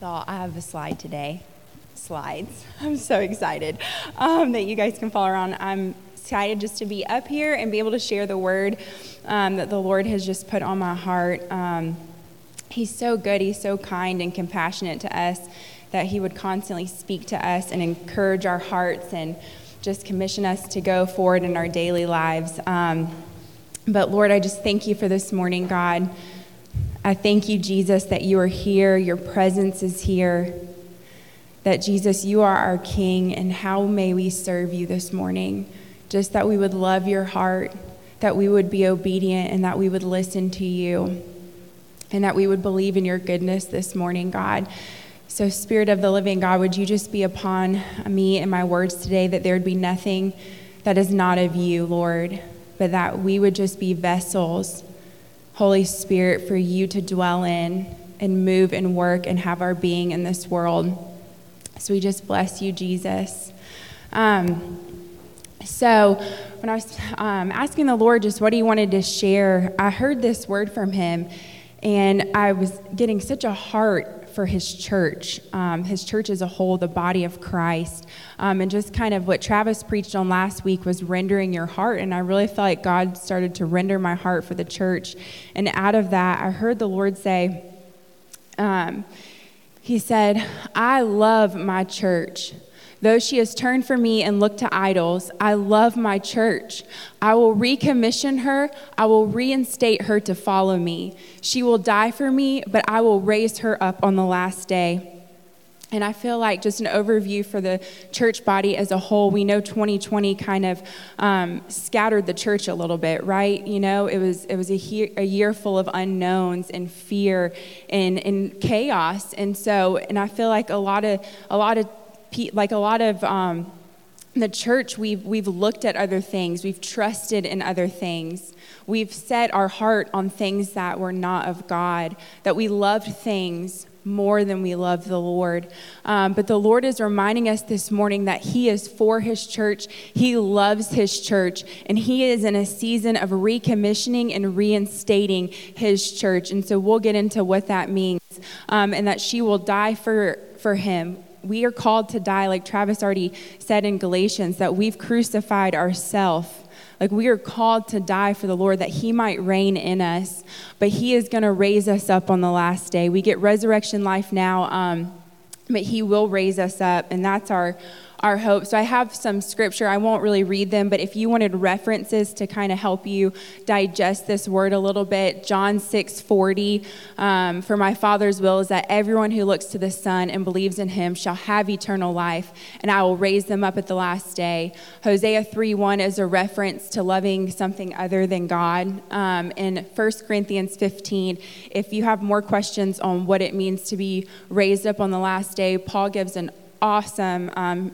Y'all, I have a slide today. Slides. I'm so excited um, that you guys can follow around. I'm excited just to be up here and be able to share the word um, that the Lord has just put on my heart. Um, he's so good, He's so kind and compassionate to us that He would constantly speak to us and encourage our hearts and just commission us to go forward in our daily lives. Um, but Lord, I just thank you for this morning, God. I thank you, Jesus, that you are here, your presence is here. That Jesus, you are our King, and how may we serve you this morning? Just that we would love your heart, that we would be obedient, and that we would listen to you, and that we would believe in your goodness this morning, God. So, Spirit of the living God, would you just be upon me and my words today, that there would be nothing that is not of you, Lord, but that we would just be vessels Holy Spirit, for you to dwell in and move and work and have our being in this world. So we just bless you, Jesus. Um, so when I was um, asking the Lord just what he wanted to share, I heard this word from him, and I was getting such a heart for his church, um, his church as a whole, the body of Christ. Um, and just kind of what Travis preached on last week was rendering your heart. And I really felt like God started to render my heart for the church. And out of that, I heard the Lord say, um, He said, I love my church. Though she has turned from me and looked to idols, I love my church. I will recommission her. I will reinstate her to follow me. She will die for me, but I will raise her up on the last day. And I feel like just an overview for the church body as a whole. We know 2020 kind of um, scattered the church a little bit, right? You know, it was it was a, he- a year full of unknowns and fear and, and chaos. And so, and I feel like a lot of a lot of like a lot of um, the church, we've, we've looked at other things, we've trusted in other things, we've set our heart on things that were not of God, that we loved things more than we love the Lord. Um, but the Lord is reminding us this morning that He is for His church. He loves His church. And He is in a season of recommissioning and reinstating His church. And so we'll get into what that means um, and that she will die for, for Him we are called to die, like Travis already said in Galatians, that we've crucified ourselves. Like we are called to die for the Lord that He might reign in us, but He is going to raise us up on the last day. We get resurrection life now, um, but He will raise us up, and that's our our hope. So I have some scripture. I won't really read them, but if you wanted references to kind of help you digest this word a little bit, John 6 40, um, for my Father's will is that everyone who looks to the Son and believes in him shall have eternal life, and I will raise them up at the last day. Hosea 3 1 is a reference to loving something other than God. Um, in 1 Corinthians 15, if you have more questions on what it means to be raised up on the last day, Paul gives an awesome um,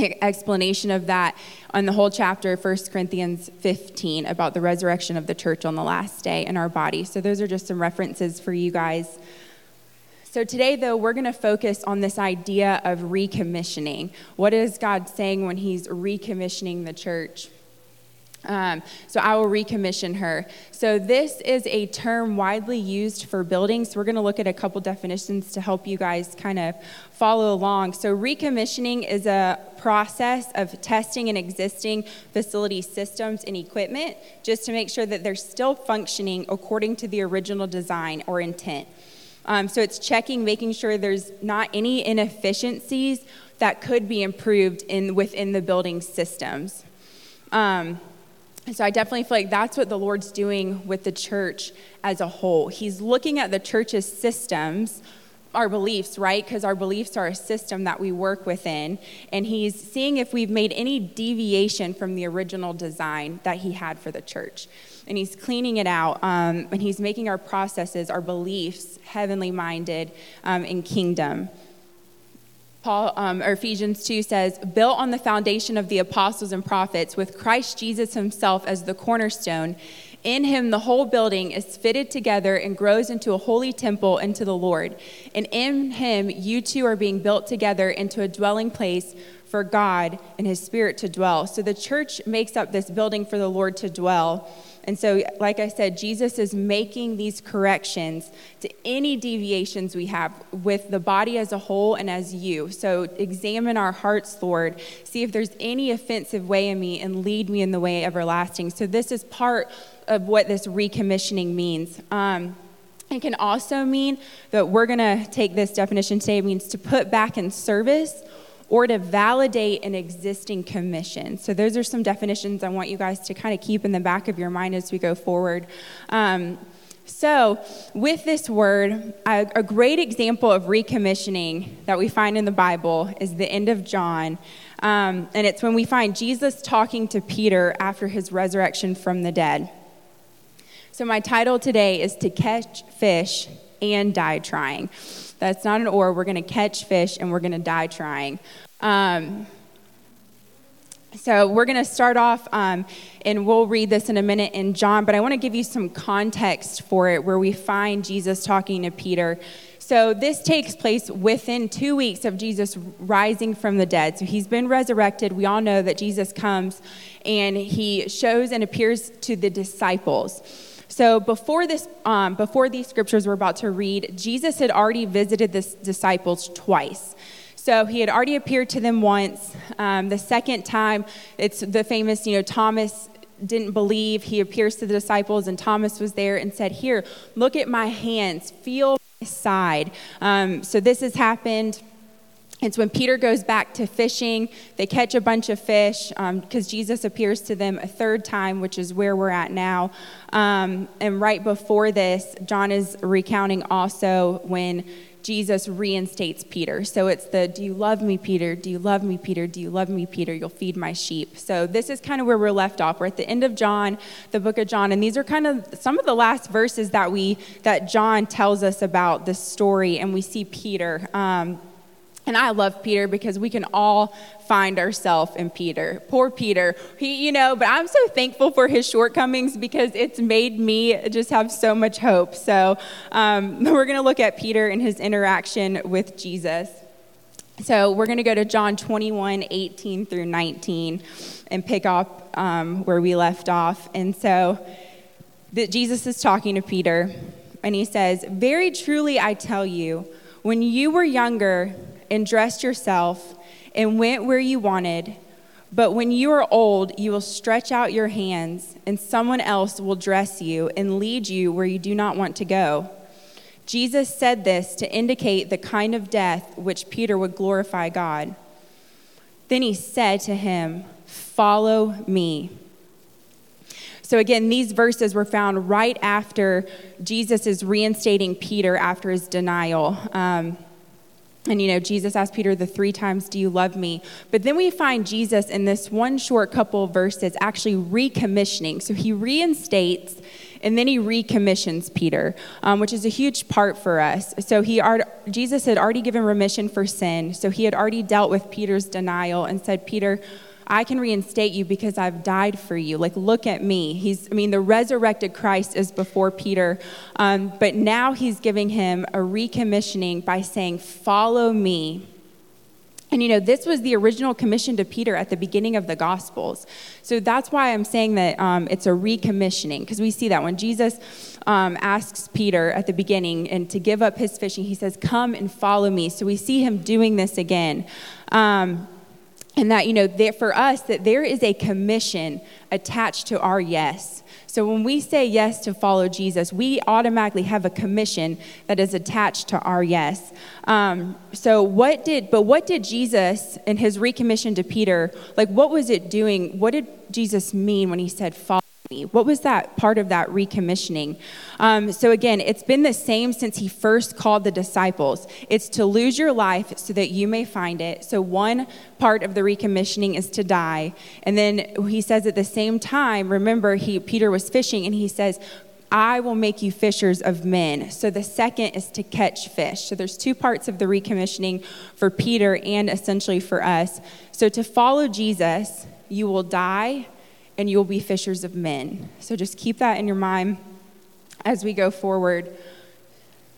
explanation of that on the whole chapter 1 corinthians 15 about the resurrection of the church on the last day in our body. So those are just some references for you guys. So today though we're going to focus on this idea of recommissioning. What is god saying when he's recommissioning the church um, so I will recommission her. So this is a term widely used for buildings. we're going to look at a couple definitions to help you guys kind of follow along. So recommissioning is a process of testing an existing facility systems and equipment just to make sure that they're still functioning according to the original design or intent. Um, so it's checking, making sure there's not any inefficiencies that could be improved in within the building systems. Um, so I definitely feel like that's what the Lord's doing with the church as a whole. He's looking at the church's systems, our beliefs, right? Because our beliefs are a system that we work within. And he's seeing if we've made any deviation from the original design that he had for the church. And he's cleaning it out. Um, and he's making our processes, our beliefs, heavenly minded um, in kingdom. Paul, um, or Ephesians 2 says, built on the foundation of the apostles and prophets, with Christ Jesus himself as the cornerstone. In him, the whole building is fitted together and grows into a holy temple into the Lord. And in him, you too are being built together into a dwelling place for God and his spirit to dwell. So the church makes up this building for the Lord to dwell. And so, like I said, Jesus is making these corrections to any deviations we have with the body as a whole and as you. So, examine our hearts, Lord. See if there's any offensive way in me and lead me in the way everlasting. So, this is part of what this recommissioning means. Um, it can also mean that we're going to take this definition today, it means to put back in service or to validate an existing commission. So, those are some definitions I want you guys to kind of keep in the back of your mind as we go forward. Um, so, with this word, a, a, great example of recommissioning that we find in the Bible is the end of John. Um, and it's when we find Jesus talking to Peter after his resurrection from the dead. So, my title today is To Catch Fish and Die Trying. That's not an or. We're going to catch fish and we're going to die trying. Um, so we're going to start off, um, and we'll read this in a minute in John, but I want to give you some context for it where we find Jesus talking to Peter. So this takes place within two weeks of Jesus rising from the dead. So he's been resurrected. We all know that Jesus comes and he shows and appears to the disciples. So before this, um, before these scriptures we're about to read, Jesus had already visited the disciples twice. So he had already appeared to them once. Um, the second time, it's the famous, you know, Thomas didn't believe. He appears to the disciples, and Thomas was there and said, Here, look at my hands, feel my side. Um, so this has happened it's when Peter goes back to fishing. They catch a bunch of fish because um, Jesus appears to them a third time, which is where we're at now. Um, and right before this, John is recounting also when Jesus reinstates Peter. So it's the, Do you love me, Peter? Do you love me, Peter? Do you love me, Peter? You'll feed my sheep. So this is kind of where we're left off. We're at the end of John, the book of John, and these are kind of some of the last verses that we that John tells us about this story, and we see Peter. Um, and I love Peter because we can all find ourselves in Peter. Poor Peter. He, you know, but I'm so thankful for his shortcomings because it's made me just have so much hope. So um, we're going to look at Peter and his interaction with Jesus. So we're going to go to John 21, 18 through 19 and pick up um, where we left off. And so Jesus is talking to Peter and he says, Very truly I tell you, when you were younger, and dressed yourself and went where you wanted. But when you are old, you will stretch out your hands, and someone else will dress you and lead you where you do not want to go. Jesus said this to indicate the kind of death which Peter would glorify God. Then he said to him, Follow me. So, again, these verses were found right after Jesus is reinstating Peter after his denial. Um, and you know, Jesus asked Peter the three times, Do you love me? But then we find Jesus in this one short couple of verses actually recommissioning. So he reinstates and then he recommissions Peter, um, which is a huge part for us. So he Jesus had already given remission for sin. So he had already dealt with Peter's denial and said, Peter, I can reinstate you because I've died for you. Like, look at me. He's, I mean, the resurrected Christ is before Peter, um, but now he's giving him a recommissioning by saying, Follow me. And you know, this was the original commission to Peter at the beginning of the Gospels. So that's why I'm saying that um, it's a recommissioning, because we see that when Jesus um, asks Peter at the beginning and to give up his fishing, he says, Come and follow me. So we see him doing this again. Um, and that you know for us that there is a commission attached to our yes. So when we say yes to follow jesus we automatically have a commission that is attached to our yes. Um, so what did but what did jesus in his recommission to peter like what was it doing? What did jesus mean when he said follow me? What was that part of that recommissioning? Um, so, again, it's been the same since he first called the disciples. It's to lose your life so that you may find it. So, one part of the recommissioning is to die. And then he says at the same time, remember, he, Peter was fishing and he says, I will make you fishers of men. So the second is to catch fish. So there's two parts of the recommissioning for Peter and essentially for us. So to follow Jesus, you will die and you will be fishers of men. So just keep that in your mind as we go forward.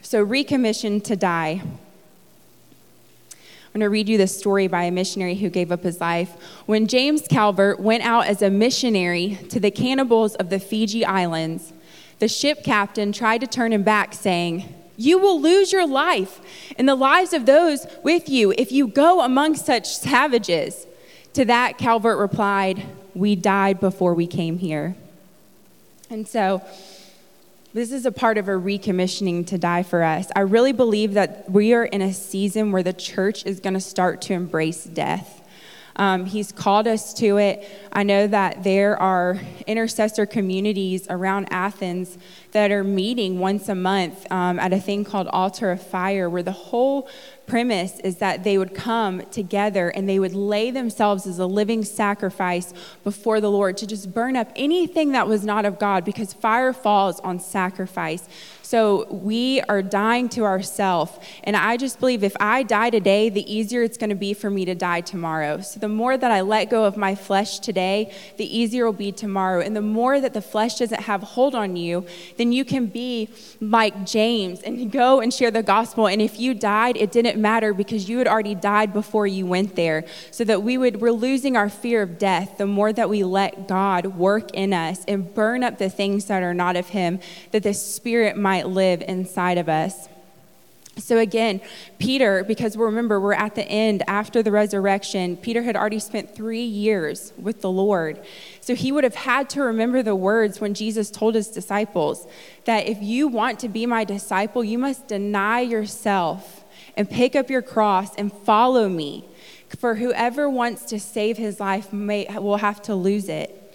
So, recommissioned to die. I'm going to read you this story by a missionary who gave up his life. When James Calvert went out as a missionary to the cannibals of the Fiji Islands, the ship captain tried to turn him back, saying, You will lose your life and the lives of those with you if you go among such savages. To that, Calvert replied, We died before we came here. And so, this is a part of a recommissioning to die for us. I really believe that we are in a season where the church is going to start to embrace death. Um, he's called us to it. I know that there are intercessor communities around Athens that are meeting once a month um, at a thing called Altar of Fire, where the whole premise is that they would come together and they would lay themselves as a living sacrifice before the Lord to just burn up anything that was not of God because fire falls on sacrifice. So we are dying to ourselves. And I just believe if I die today, the easier it's going to be for me to die tomorrow. So the more that I let go of my flesh today, the easier it will be tomorrow. And the more that the flesh doesn't have hold on you, then you can be like James and go and share the gospel. And if you died, it didn't matter because you had already died before you went there. So that we would, we're losing our fear of death the more that we let God work in us and burn up the things that are not of Him, that the Spirit might might live inside of us. So, again, Peter, because remember, we're at the end after the resurrection, Peter had already spent three years with the Lord. So, he would have had to remember the words when Jesus told his disciples that if you want to be my disciple, you must deny yourself and pick up your cross and follow me. For whoever wants to save his life may, will have to lose it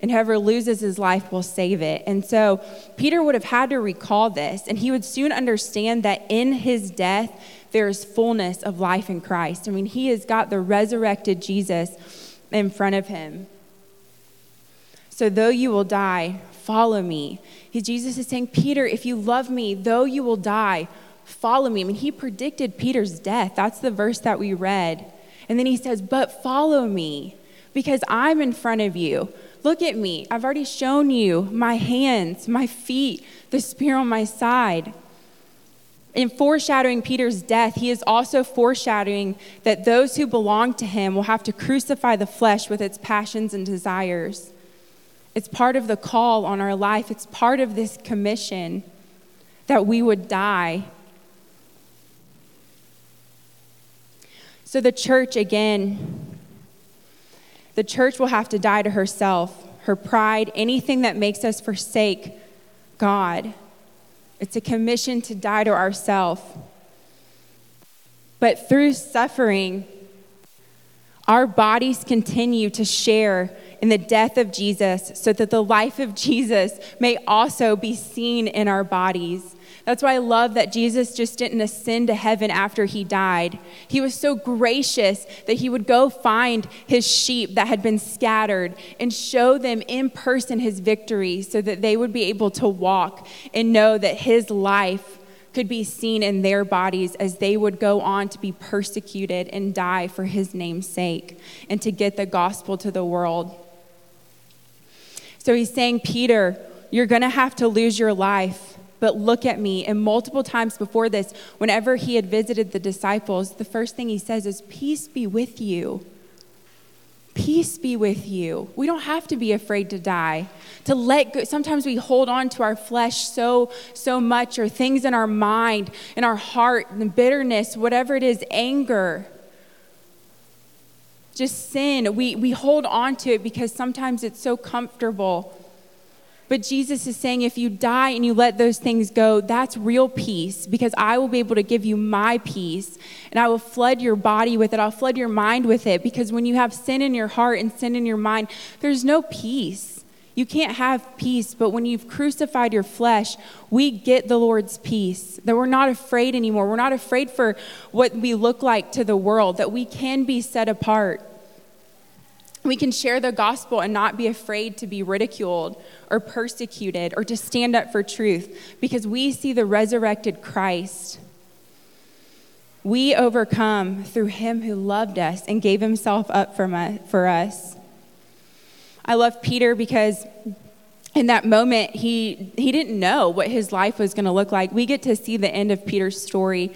and whoever loses his life will save it. And so Peter would have had to recall this, and he would soon understand that in his death, there is fullness of life in Christ. I mean, he has got the resurrected Jesus in front of him. So, though you will die, follow me. Jesus is saying, Peter, if you love me, though you will die, follow me. I mean, he predicted Peter's death. That's the verse that we read. And then he says, But follow me because I'm in front of you. Look at me. I've already shown you my hands, my feet, the spear on my side. In foreshadowing Peter's death, he is also foreshadowing that those who belong to him will have to crucify the flesh with its passions and desires. It's part of the call on our life, it's part of this commission that we would die. So, the church, again, the church will have to die to herself, her pride, anything that makes us forsake God. It's a commission to die to ourself. But through suffering, our bodies continue to share in the death of Jesus so that the life of Jesus may also be seen in our bodies. That's why I love that Jesus just didn't ascend to heaven after he died. He was so gracious that he would go find his sheep that had been scattered and show them in person his victory so that they would be able to walk and know that his life could be seen in their bodies as they would go on to be persecuted and die for his name's sake and to get the gospel to the world. So he's saying, Peter, you're going to have to lose your life but look at me. And multiple times before this, whenever he had visited the disciples, the first thing he says is, Peace be with you. Peace be with you. We don't have to be afraid to die. To let go. Sometimes we hold on to our flesh so, so much, or things in our mind, in our heart, and bitterness, whatever it is, anger just sin. We, we hold on to it because sometimes it's so comfortable. But Jesus is saying, if you die and you let those things go, that's real peace because I will be able to give you my peace and I will flood your body with it. I'll flood your mind with it because when you have sin in your heart and sin in your mind, there's no peace. You can't have peace, but when you've crucified your flesh, we get the Lord's peace. That we're not afraid anymore. We're not afraid for what we look like to the world, that we can be set apart. We can share the gospel and not be afraid to be ridiculed or persecuted or to stand up for truth because we see the resurrected Christ. We overcome through him who loved us and gave himself up for us. I love Peter because in that moment he he didn't know what his life was going to look like. We get to see the end of Peter's story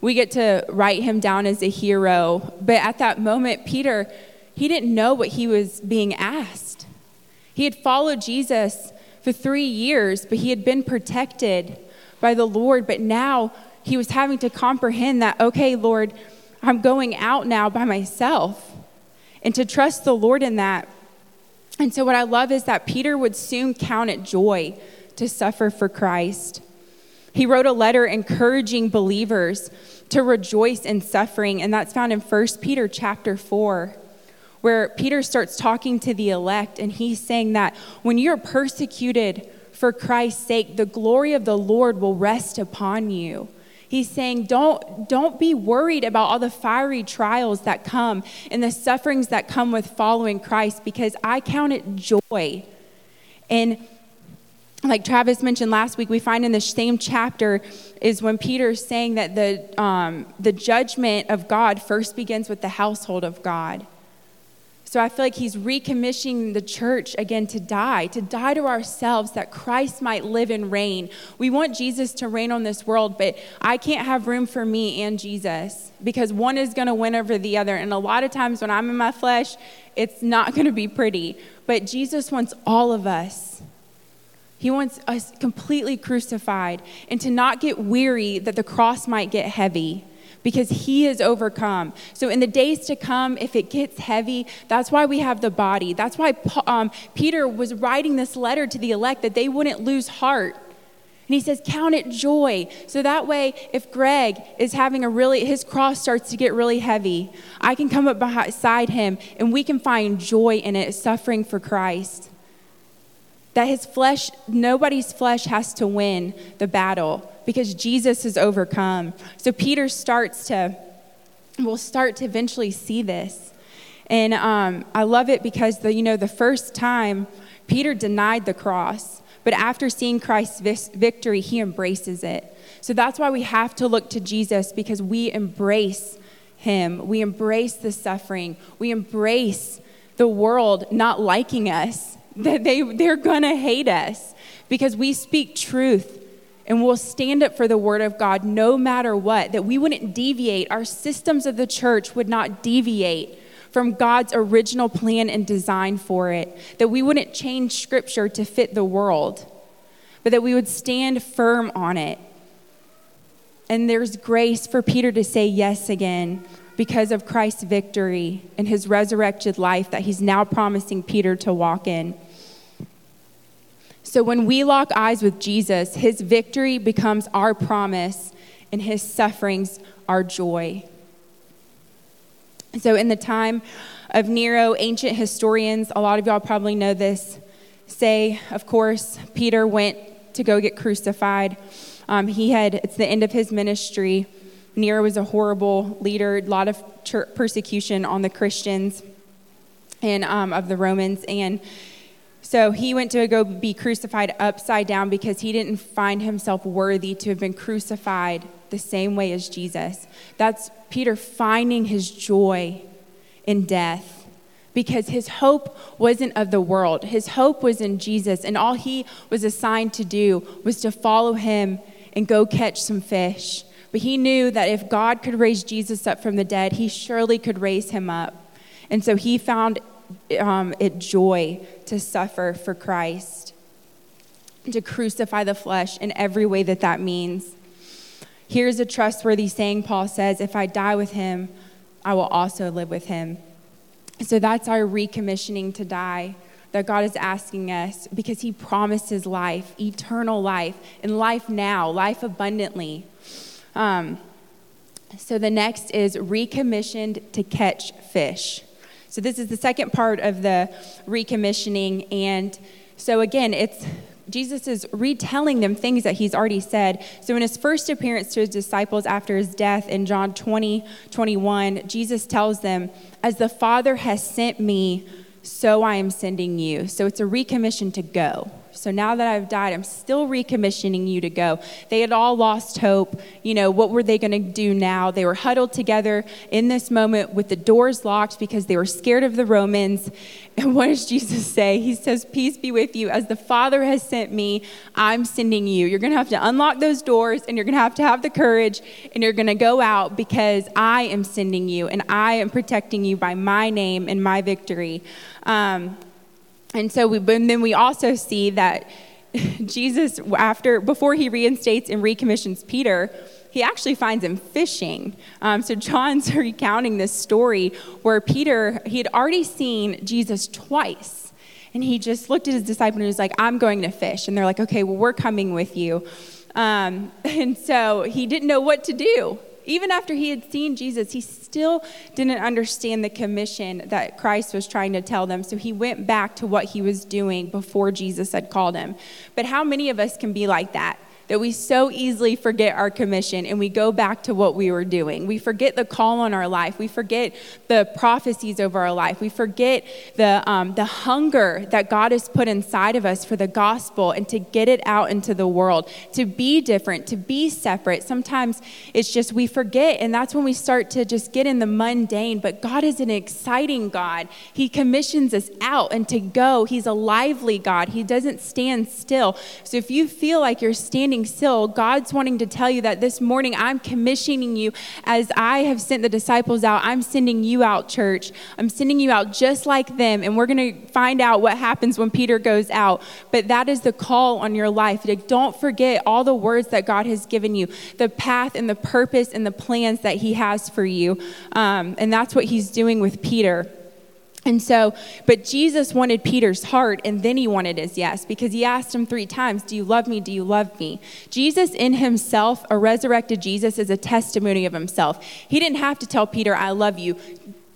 we get to write him down as a hero. But at that moment, Peter, he didn't know what he was being asked. He had followed Jesus for three years, but he had been protected by the Lord. But now he was having to comprehend that, okay, Lord, I'm going out now by myself, and to trust the Lord in that. And so, what I love is that Peter would soon count it joy to suffer for Christ. He wrote a letter encouraging believers to rejoice in suffering, and that's found in 1 Peter chapter 4, where Peter starts talking to the elect, and he's saying that when you're persecuted for Christ's sake, the glory of the Lord will rest upon you. He's saying, don't, don't be worried about all the fiery trials that come and the sufferings that come with following Christ because I count it joy. And like Travis mentioned last week, we find in the same chapter is when Peter's saying that the, um, the judgment of God first begins with the household of God. So I feel like he's recommissioning the church again to die, to die to ourselves that Christ might live and reign. We want Jesus to reign on this world, but I can't have room for me and Jesus because one is going to win over the other. And a lot of times when I'm in my flesh, it's not going to be pretty. But Jesus wants all of us. He wants us completely crucified and to not get weary that the cross might get heavy because he has overcome. So, in the days to come, if it gets heavy, that's why we have the body. That's why um, Peter was writing this letter to the elect that they wouldn't lose heart. And he says, Count it joy. So that way, if Greg is having a really, his cross starts to get really heavy, I can come up beside him and we can find joy in it, suffering for Christ that his flesh, nobody's flesh has to win the battle because Jesus has overcome. So Peter starts to, will start to eventually see this. And um, I love it because the, you know, the first time Peter denied the cross, but after seeing Christ's victory, he embraces it. So that's why we have to look to Jesus because we embrace him. We embrace the suffering. We embrace the world not liking us that they, they're going to hate us because we speak truth and we'll stand up for the word of God no matter what, that we wouldn't deviate. Our systems of the church would not deviate from God's original plan and design for it, that we wouldn't change scripture to fit the world, but that we would stand firm on it. And there's grace for Peter to say yes again because of Christ's victory and his resurrected life that he's now promising Peter to walk in. So when we lock eyes with Jesus, his victory becomes our promise and his sufferings our joy. So, in the time of Nero, ancient historians, a lot of y'all probably know this, say, of course, Peter went to go get crucified. Um, he had, it's the end of his ministry. Nero was a horrible leader, a lot of persecution on the Christians and um, of the Romans. And so he went to go be crucified upside down because he didn't find himself worthy to have been crucified the same way as Jesus. That's Peter finding his joy in death because his hope wasn't of the world. His hope was in Jesus, and all he was assigned to do was to follow him and go catch some fish. But he knew that if God could raise Jesus up from the dead, he surely could raise him up. And so he found um, it joy to suffer for Christ, to crucify the flesh in every way that that means. Here's a trustworthy saying Paul says, If I die with him, I will also live with him. So that's our recommissioning to die that God is asking us because he promises life, eternal life, and life now, life abundantly. Um, so the next is recommissioned to catch fish. So, this is the second part of the recommissioning. And so, again, it's Jesus is retelling them things that he's already said. So, in his first appearance to his disciples after his death in John 20, 21, Jesus tells them, As the Father has sent me, so I am sending you. So, it's a recommission to go. So now that I've died, I'm still recommissioning you to go. They had all lost hope. You know, what were they going to do now? They were huddled together in this moment with the doors locked because they were scared of the Romans. And what does Jesus say? He says, Peace be with you. As the Father has sent me, I'm sending you. You're going to have to unlock those doors and you're going to have to have the courage and you're going to go out because I am sending you and I am protecting you by my name and my victory. Um, and so we, and then we also see that Jesus, after, before he reinstates and recommissions Peter, he actually finds him fishing. Um, so John's recounting this story where Peter, he had already seen Jesus twice. And he just looked at his disciple and he was like, I'm going to fish. And they're like, okay, well, we're coming with you. Um, and so he didn't know what to do. Even after he had seen Jesus, he still didn't understand the commission that Christ was trying to tell them. So he went back to what he was doing before Jesus had called him. But how many of us can be like that? That we so easily forget our commission and we go back to what we were doing. We forget the call on our life. We forget the prophecies over our life. We forget the, um, the hunger that God has put inside of us for the gospel and to get it out into the world, to be different, to be separate. Sometimes it's just we forget, and that's when we start to just get in the mundane. But God is an exciting God. He commissions us out and to go. He's a lively God. He doesn't stand still. So if you feel like you're standing standing still, God's wanting to tell you that this morning I'm commissioning you as I have sent the disciples out. I'm sending you out, church. I'm sending you out just like them. And we're going to find out what happens when Peter goes out. But that is the call on your life. Don't forget all the words that God has given you, the path and the purpose and the plans that He has for you. Um, and that's what He's doing with Peter. And so, but Jesus wanted Peter's heart and then he wanted his yes because he asked him three times, Do you love me? Do you love me? Jesus in himself, a resurrected Jesus, is a testimony of himself. He didn't have to tell Peter, I love you.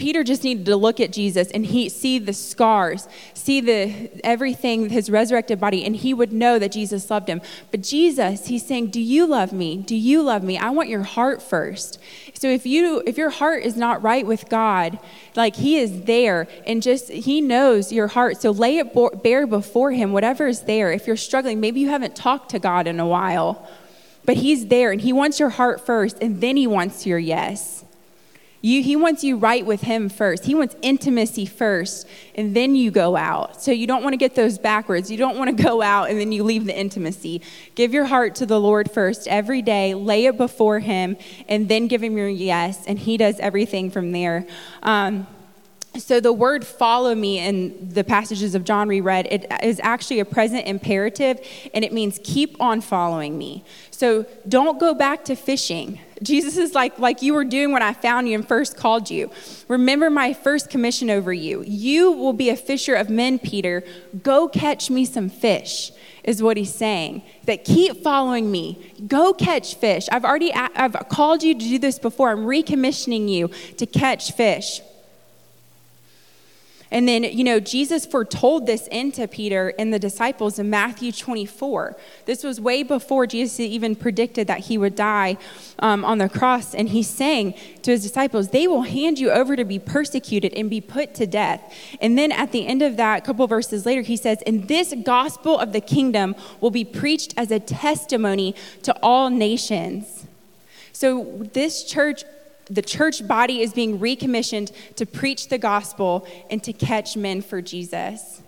Peter just needed to look at Jesus and he see the scars, see the everything, his resurrected body, and he would know that Jesus loved him. But Jesus, he's saying, Do you love me? Do you love me? I want your heart first. So if you if your heart is not right with God, like he is there and just he knows your heart. So lay it bare before him, whatever is there. If you're struggling, maybe you haven't talked to God in a while. But he's there and he wants your heart first and then he wants your yes. You, he wants you right with him first. He wants intimacy first, and then you go out. So you don't want to get those backwards. You don't want to go out and then you leave the intimacy. Give your heart to the Lord first every day, lay it before him, and then give him your yes, and he does everything from there. Um, so the word follow me in the passages of John we read, it is actually a present imperative, and it means keep on following me. So don't go back to fishing. Jesus is like, like you were doing when I found you and first called you. Remember my first commission over you. You will be a fisher of men, Peter. Go catch me some fish, is what he's saying. That keep following me. Go catch fish. I've already I've called you to do this before. I'm recommissioning you to catch fish. And then, you know, Jesus foretold this into Peter and the disciples in Matthew 24. This was way before Jesus even predicted that he would die um, on the cross. And he's saying to his disciples, they will hand you over to be persecuted and be put to death. And then at the end of that, a couple verses later, he says, And this gospel of the kingdom will be preached as a testimony to all nations. So this church the church body is being recommissioned to preach the gospel and to catch men for Jesus.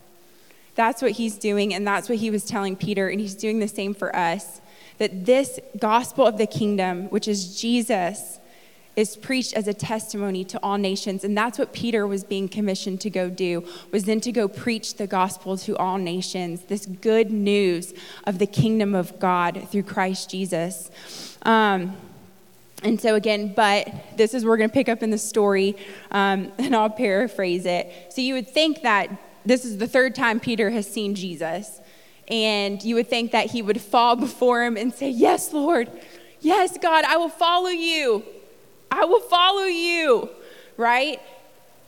That's what he's doing, and that's what he was telling Peter, and he's doing the same for us. That this gospel of the kingdom, which is Jesus, is preached as a testimony to all nations and that's what peter was being commissioned to go do was then to go preach the gospel to all nations this good news of the kingdom of god through christ jesus um, and so, again, but this is we're going to pick up in the story, um, and I'll paraphrase it. So, you would think that this is the third time Peter has seen Jesus, and you would think that he would fall before him and say, Yes, Lord, yes, God, I will follow you. I will follow you, right?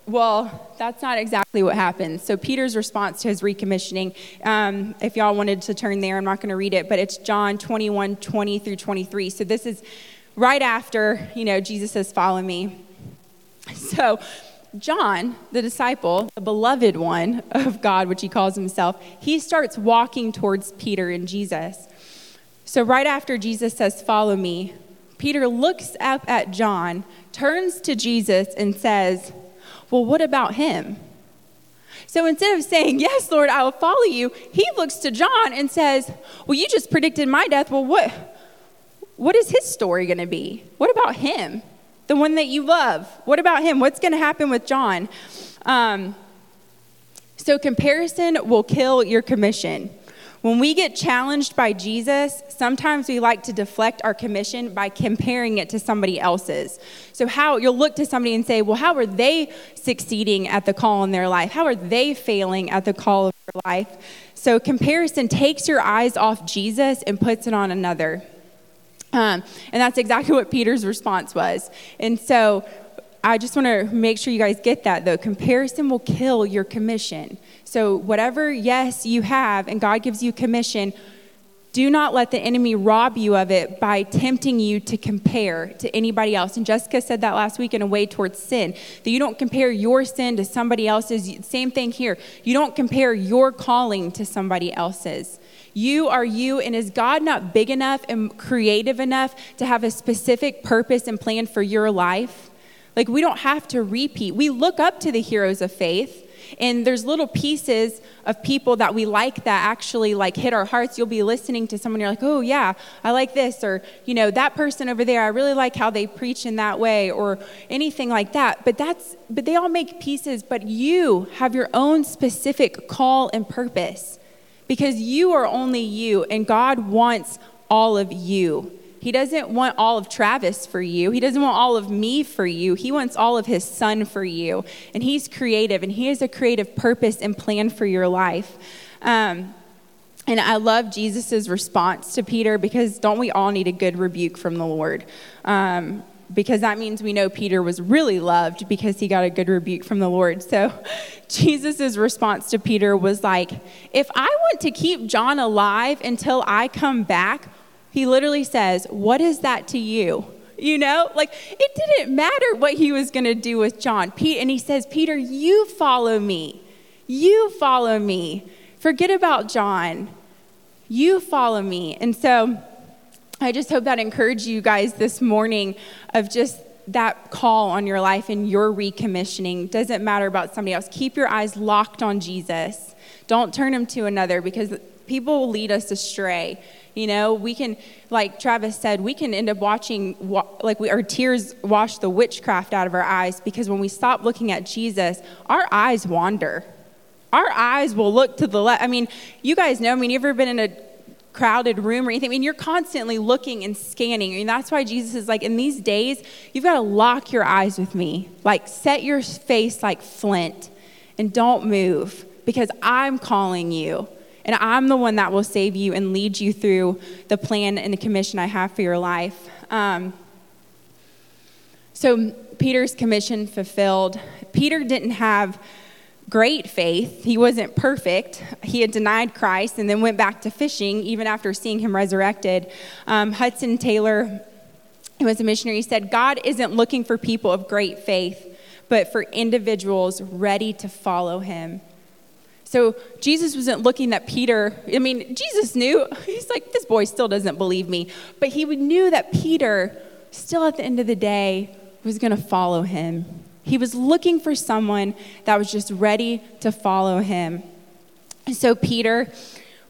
Well, that's not exactly what happens. So, Peter's response to his recommissioning, um, if y'all wanted to turn there, I'm not going to read it, but it's John 21 20 through 23. So, this is right after, you know, Jesus says, Follow me. So John, the disciple, the beloved one of God, which he calls himself, he starts walking towards Peter and Jesus. So, right after Jesus says, Follow me, Peter looks up at John, turns to Jesus, and says, Well, what about him? So instead of saying, Yes, Lord, I will follow you, he looks to John and says, Well, you just predicted my death. Well, what, what is his story going to be? What about him? The one that you love. What about him? What's going to happen with John? Um, so, comparison will kill your commission. When we get challenged by Jesus, sometimes we like to deflect our commission by comparing it to somebody else's. So, how you'll look to somebody and say, Well, how are they succeeding at the call in their life? How are they failing at the call of their life? So, comparison takes your eyes off Jesus and puts it on another. Um, and that's exactly what Peter's response was. And so, I just want to make sure you guys get that though. Comparison will kill your commission. So, whatever yes you have, and God gives you commission, do not let the enemy rob you of it by tempting you to compare to anybody else. And Jessica said that last week in a way towards sin, that you don't compare your sin to somebody else's. Same thing here. You don't compare your calling to somebody else's. You are you, and is God not big enough and creative enough to have a specific purpose and plan for your life? Like, we don't have to repeat. We look up to the heroes of faith and there's little pieces of people that we like that actually like hit our hearts you'll be listening to someone you're like oh yeah i like this or you know that person over there i really like how they preach in that way or anything like that but that's but they all make pieces but you have your own specific call and purpose because you are only you and god wants all of you he doesn't want all of Travis for you. He doesn't want all of me for you. He wants all of his son for you. And he's creative, and he has a creative purpose and plan for your life. Um, and I love Jesus' response to Peter because don't we all need a good rebuke from the Lord? Um, because that means we know Peter was really loved because he got a good rebuke from the Lord. So Jesus' response to Peter was like, If I want to keep John alive until I come back, he literally says, What is that to you? You know, like it didn't matter what he was going to do with John. Pete, and he says, Peter, you follow me. You follow me. Forget about John. You follow me. And so I just hope that encouraged you guys this morning of just that call on your life and your recommissioning. Doesn't matter about somebody else. Keep your eyes locked on Jesus. Don't turn them to another because people will lead us astray. You know, we can, like Travis said, we can end up watching, like we, our tears wash the witchcraft out of our eyes because when we stop looking at Jesus, our eyes wander. Our eyes will look to the left. I mean, you guys know, I mean, you ever been in a crowded room or anything. I mean, you're constantly looking and scanning. I mean, that's why Jesus is like, in these days, you've got to lock your eyes with me. Like, set your face like flint and don't move because I'm calling you. And I'm the one that will save you and lead you through the plan and the commission I have for your life. Um, so, Peter's commission fulfilled. Peter didn't have great faith. He wasn't perfect. He had denied Christ and then went back to fishing even after seeing him resurrected. Um, Hudson Taylor, who was a missionary, said, God isn't looking for people of great faith, but for individuals ready to follow him. So Jesus wasn't looking at Peter. I mean, Jesus knew. He's like, this boy still doesn't believe me. But he knew that Peter, still at the end of the day, was going to follow him. He was looking for someone that was just ready to follow him. And so Peter,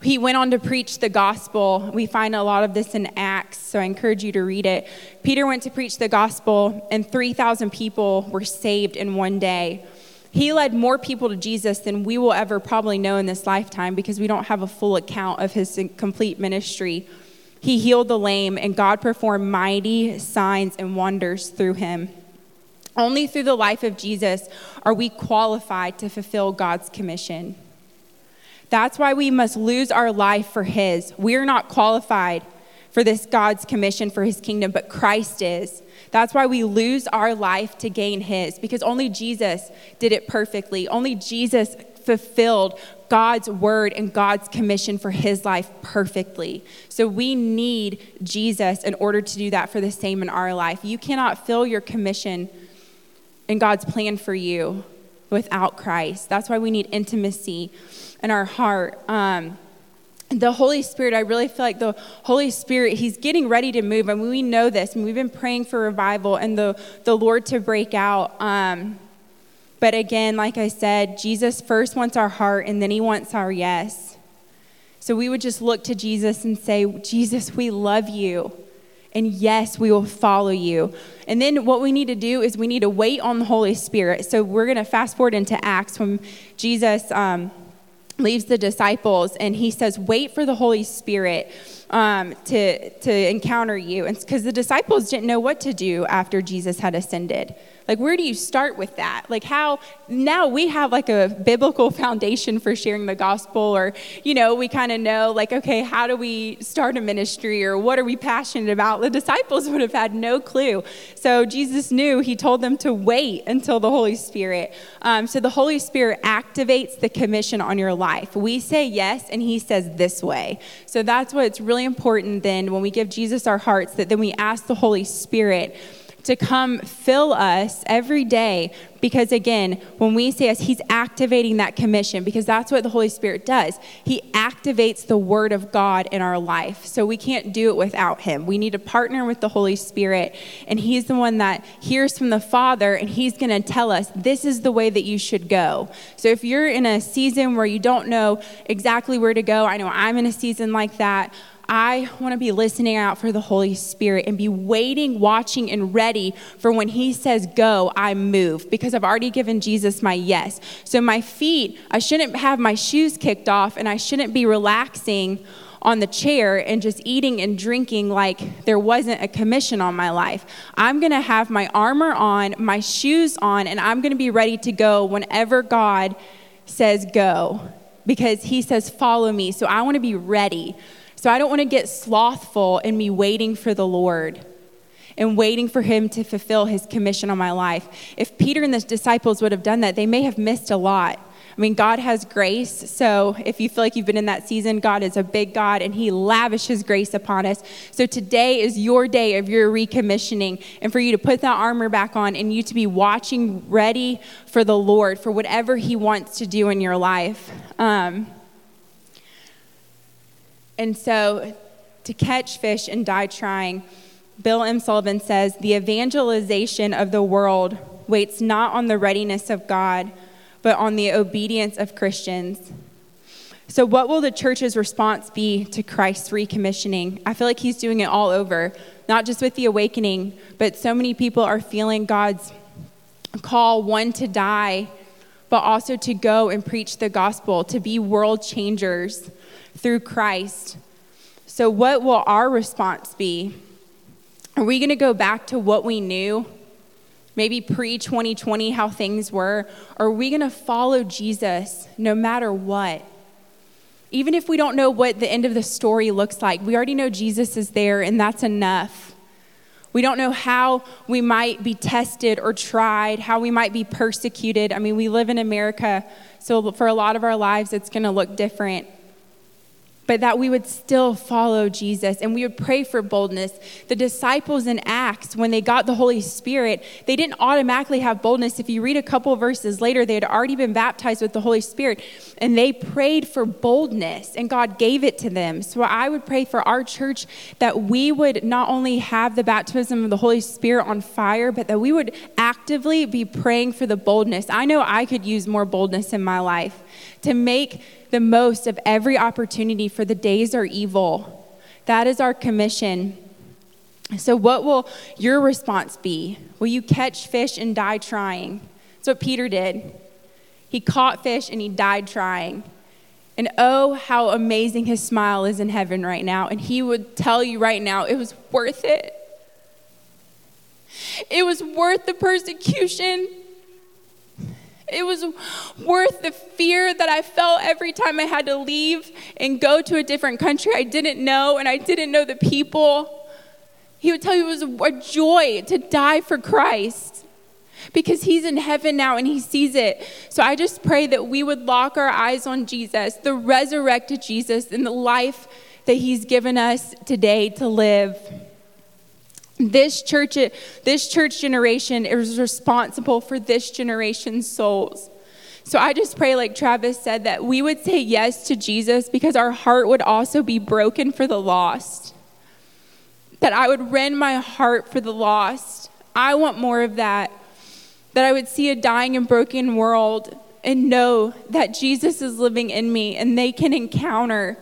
he went on to preach the gospel. We find a lot of this in Acts, so I encourage you to read it. Peter went to preach the gospel, and 3,000 people were saved in one day. He led more people to Jesus than we will ever probably know in this lifetime because we don't have a full account of his complete ministry. He healed the lame, and God performed mighty signs and wonders through him. Only through the life of Jesus are we qualified to fulfill God's commission. That's why we must lose our life for His. We are not qualified for this God's commission for His kingdom, but Christ is. That's why we lose our life to gain His, because only Jesus did it perfectly. Only Jesus fulfilled God's word and God's commission for his life perfectly. So we need Jesus in order to do that for the same in our life. You cannot fill your commission in God's plan for you without Christ. That's why we need intimacy in our heart. Um, the Holy Spirit, I really feel like the Holy Spirit, He's getting ready to move. I mean, we know this. Mean, we've been praying for revival and the, the Lord to break out. Um, but again, like I said, Jesus first wants our heart and then He wants our yes. So we would just look to Jesus and say, Jesus, we love you. And yes, we will follow you. And then what we need to do is we need to wait on the Holy Spirit. So we're going to fast forward into Acts when Jesus. Um, leaves the disciples and he says, Wait for the Holy Spirit um, to, to encounter you. And because the disciples didn't know what to do after Jesus had ascended. Like, where do you start with that? Like, how now we have like a biblical foundation for sharing the gospel, or, you know, we kind of know, like, okay, how do we start a ministry or what are we passionate about? The disciples would have had no clue. So, Jesus knew, he told them to wait until the Holy Spirit. Um, so, the Holy Spirit activates the commission on your life. We say yes, and he says this way. So, that's what's really important then when we give Jesus our hearts, that then we ask the Holy Spirit to come fill us every day because again when we say yes he's activating that commission because that's what the holy spirit does. He activates the word of god in our life. So we can't do it without him. We need to partner with the holy spirit and he's the one that hears from the father and he's going to tell us this is the way that you should go. So if you're in a season where you don't know exactly where to go i know i'm in a season like that I want to be listening out for the Holy Spirit and be waiting, watching, and ready for when He says go, I move because I've already given Jesus my yes. So, my feet, I shouldn't have my shoes kicked off and I shouldn't be relaxing on the chair and just eating and drinking like there wasn't a commission on my life. I'm going to have my armor on, my shoes on, and I'm going to be ready to go whenever God says go because He says follow me. So, I want to be ready. So I don't want to get slothful in me waiting for the Lord and waiting for him to fulfill his commission on my life. If Peter and the disciples would have done that, they may have missed a lot. I mean, God has grace. So if you feel like you've been in that season, God is a big God and He lavishes grace upon us. So today is your day of your recommissioning and for you to put that armor back on and you to be watching ready for the Lord, for whatever He wants to do in your life. Um, and so, to catch fish and die trying, Bill M. Sullivan says the evangelization of the world waits not on the readiness of God, but on the obedience of Christians. So, what will the church's response be to Christ's recommissioning? I feel like he's doing it all over, not just with the awakening, but so many people are feeling God's call one to die, but also to go and preach the gospel, to be world changers through Christ. So, what will our response be? Are we going to go back to what we knew? Maybe pre 2020, how things were? Or are we going to follow Jesus no matter what? Even if we don't know what the end of the story looks like, we already know Jesus is there, and that's enough. We don't know how we might be tested or tried, how we might be persecuted. I mean, we live in America, so for a lot of our lives, it's going to look different but that we would still follow Jesus and we would pray for boldness. The disciples in Acts, when they got the Holy Spirit, they didn't automatically have boldness. If you read a couple verses later, they had already been baptized with the Holy Spirit and they prayed for boldness and God gave it to them. So I would pray for our church that we would not only have the baptism of the Holy Spirit on fire, but that we would actively be praying for the boldness. I know I could use more boldness in my life to make the most of every opportunity, for the days are evil. That is our commission. So, what will your response be? Will you catch fish and die trying? That's what Peter did. He caught fish and he died trying. And oh, how amazing his smile is in heaven right now. And he would tell you right now, it was worth it. It was worth the persecution. It was worth the fear that I felt every time I had to leave and go to a different country I didn't know and I didn't know the people. He would tell you it was a joy to die for Christ because he's in heaven now and he sees it. So I just pray that we would lock our eyes on Jesus, the resurrected Jesus, and the life that he's given us today to live. This church, this church generation is responsible for this generation's souls. So I just pray, like Travis said, that we would say yes to Jesus because our heart would also be broken for the lost. That I would rend my heart for the lost. I want more of that. That I would see a dying and broken world and know that Jesus is living in me and they can encounter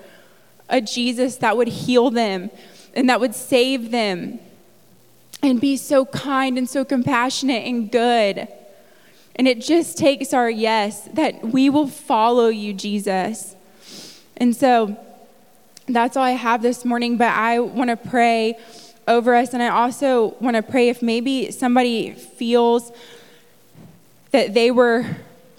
a Jesus that would heal them and that would save them and be so kind and so compassionate and good. And it just takes our yes that we will follow you, Jesus. And so that's all I have this morning, but I want to pray over us. And I also want to pray if maybe somebody feels that they were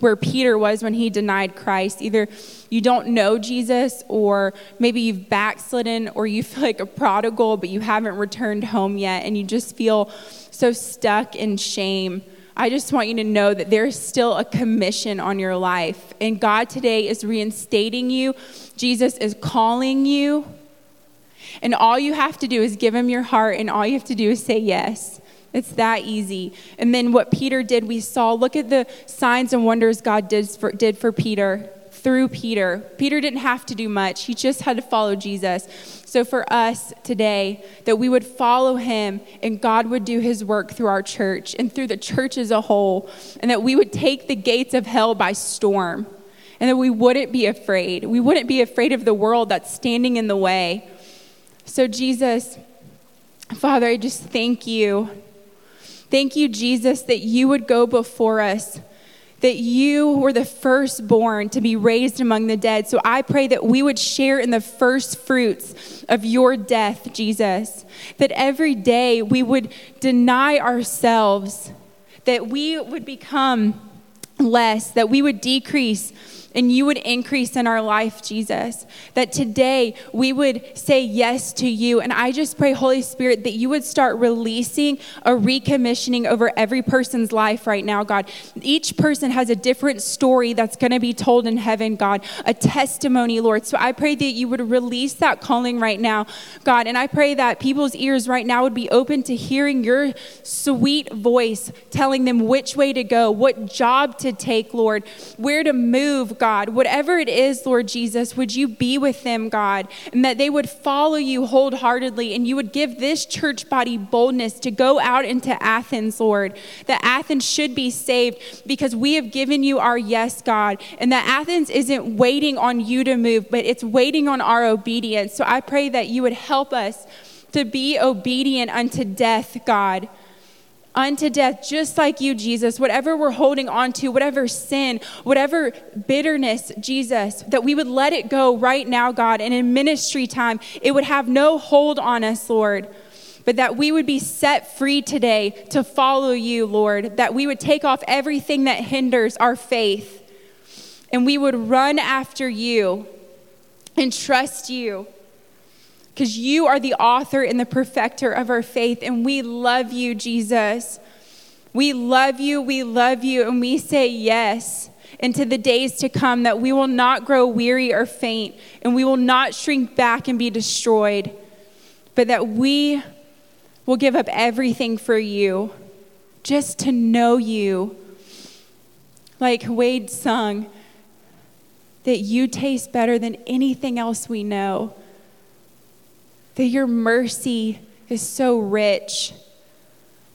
where Peter was when he denied Christ. Either you don't know Jesus, or maybe you've backslidden, or you feel like a prodigal, but you haven't returned home yet, and you just feel so stuck in shame. I just want you to know that there's still a commission on your life. And God today is reinstating you. Jesus is calling you. And all you have to do is give him your heart, and all you have to do is say yes. It's that easy. And then what Peter did, we saw. Look at the signs and wonders God did for, did for Peter through Peter. Peter didn't have to do much, he just had to follow Jesus. So for us today, that we would follow him and God would do his work through our church and through the church as a whole, and that we would take the gates of hell by storm. And that we wouldn't be afraid. We wouldn't be afraid of the world that's standing in the way. So, Jesus, Father, I just thank you Thank you, Jesus, that you would go before us, that you were the firstborn to be raised among the dead. So I pray that we would share in the first fruits of your death, Jesus, that every day we would deny ourselves, that we would become less, that we would decrease and you would increase in our life, Jesus. That today we would say yes to you. And I just pray, Holy Spirit, that you would start releasing a recommissioning over every person's life right now, God. Each person has a different story that's going to be told in heaven, God, a testimony, Lord. So I pray that you would release that calling right now, God. And I pray that people's ears right now would be open to hearing your sweet voice telling them which way to go, what job to take, Lord, where to move, God. Whatever it is, Lord Jesus, would you be with them, God, and that they would follow you wholeheartedly and you would give this church body boldness to go out into Athens, Lord. That Athens should be saved because we have given you our yes, God, and that Athens isn't waiting on you to move, but it's waiting on our obedience. So I pray that you would help us to be obedient unto death, God unto death, just like you, Jesus. Whatever we're holding on to, whatever sin, whatever bitterness, Jesus, that we would let it go right now, God. And in ministry time, it would have no hold on us, Lord. But that we would be set free today to follow you, Lord. That we would take off everything that hinders our faith. And we would run after you and trust you because you are the author and the perfecter of our faith, and we love you, Jesus. We love you, we love you, and we say yes into the days to come that we will not grow weary or faint, and we will not shrink back and be destroyed, but that we will give up everything for you just to know you. Like Wade sung, that you taste better than anything else we know that your mercy is so rich,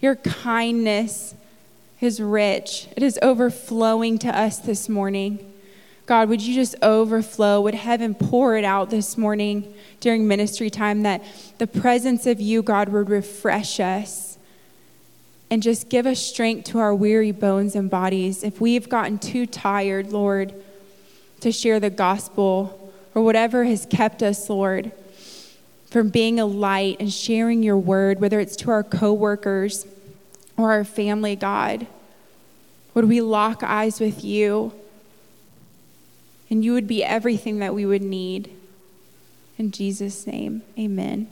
your kindness is rich. It is overflowing to us this morning. God, would you just overflow? Would heaven pour it out this morning during ministry time that the presence of you, God, would refresh us and just give us strength to our weary bones and bodies. If we've gotten too tired, Lord, to share the gospel or whatever has kept us, Lord, from being a light and sharing your word, whether it's to our coworkers or our family, God. Would we lock eyes with you? And you would be everything that we would need. In Jesus' name, amen.